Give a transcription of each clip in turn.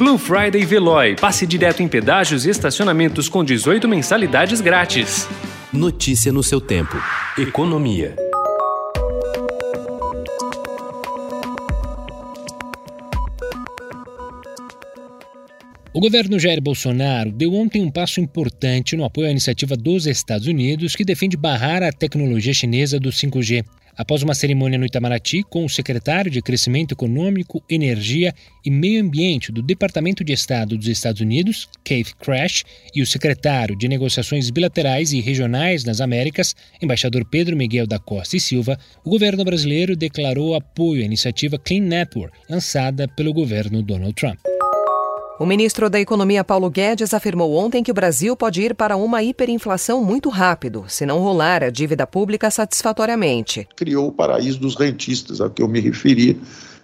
Blue Friday Veloy. Passe direto em pedágios e estacionamentos com 18 mensalidades grátis. Notícia no seu tempo. Economia. O governo Jair Bolsonaro deu ontem um passo importante no apoio à iniciativa dos Estados Unidos que defende barrar a tecnologia chinesa do 5G. Após uma cerimônia no Itamaraty com o secretário de Crescimento Econômico, Energia e Meio Ambiente do Departamento de Estado dos Estados Unidos, Keith Crash, e o secretário de Negociações Bilaterais e Regionais nas Américas, embaixador Pedro Miguel da Costa e Silva, o governo brasileiro declarou apoio à iniciativa Clean Network, lançada pelo governo Donald Trump. O ministro da Economia Paulo Guedes afirmou ontem que o Brasil pode ir para uma hiperinflação muito rápido, se não rolar a dívida pública satisfatoriamente. Criou o paraíso dos rentistas, ao que eu me referi,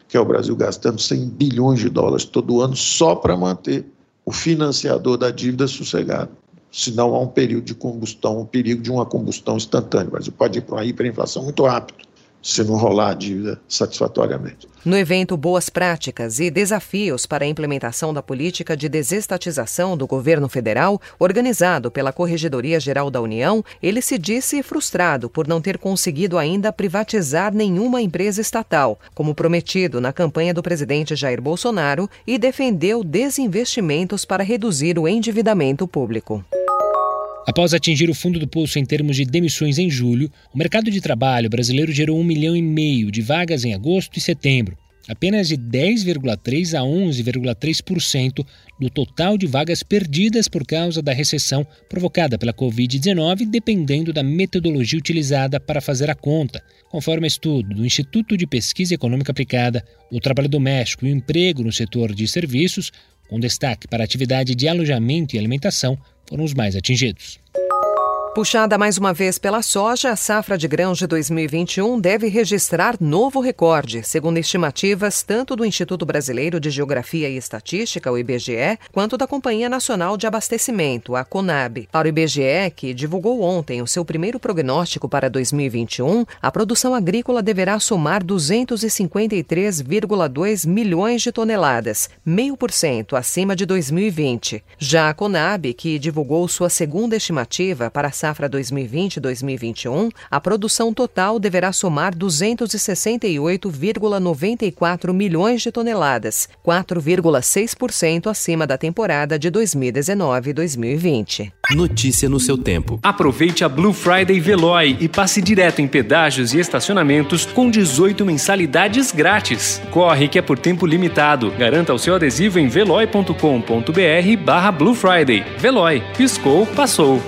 que é o Brasil gastando 100 bilhões de dólares todo ano só para manter o financiador da dívida sossegado. Senão há um período de combustão, um perigo de uma combustão instantânea. O Brasil pode ir para uma hiperinflação muito rápido se não rolar a dívida satisfatoriamente. No evento Boas Práticas e Desafios para a Implementação da Política de Desestatização do Governo Federal, organizado pela Corregedoria Geral da União, ele se disse frustrado por não ter conseguido ainda privatizar nenhuma empresa estatal, como prometido na campanha do presidente Jair Bolsonaro, e defendeu desinvestimentos para reduzir o endividamento público. Após atingir o fundo do poço em termos de demissões em julho, o mercado de trabalho brasileiro gerou um milhão e meio de vagas em agosto e setembro, apenas de 10,3% a 11,3% do total de vagas perdidas por causa da recessão provocada pela Covid-19, dependendo da metodologia utilizada para fazer a conta, conforme estudo do Instituto de Pesquisa Econômica Aplicada, o trabalho doméstico e o emprego no setor de serviços, com destaque para a atividade de alojamento e alimentação, foram os mais atingidos. Puxada mais uma vez pela soja, a safra de grãos de 2021 deve registrar novo recorde, segundo estimativas tanto do Instituto Brasileiro de Geografia e Estatística, o IBGE, quanto da Companhia Nacional de Abastecimento, a CONAB. Para o IBGE, que divulgou ontem o seu primeiro prognóstico para 2021, a produção agrícola deverá somar 253,2 milhões de toneladas, meio por cento acima de 2020. Já a CONAB, que divulgou sua segunda estimativa para a safra 2020-2021, a produção total deverá somar 268,94 milhões de toneladas, 4,6% acima da temporada de 2019-2020. Notícia no seu tempo. Aproveite a Blue Friday Veloy e passe direto em pedágios e estacionamentos com 18 mensalidades grátis. Corre que é por tempo limitado. Garanta o seu adesivo em veloy.com.br barra Blue Friday. Veloy. Piscou, passou.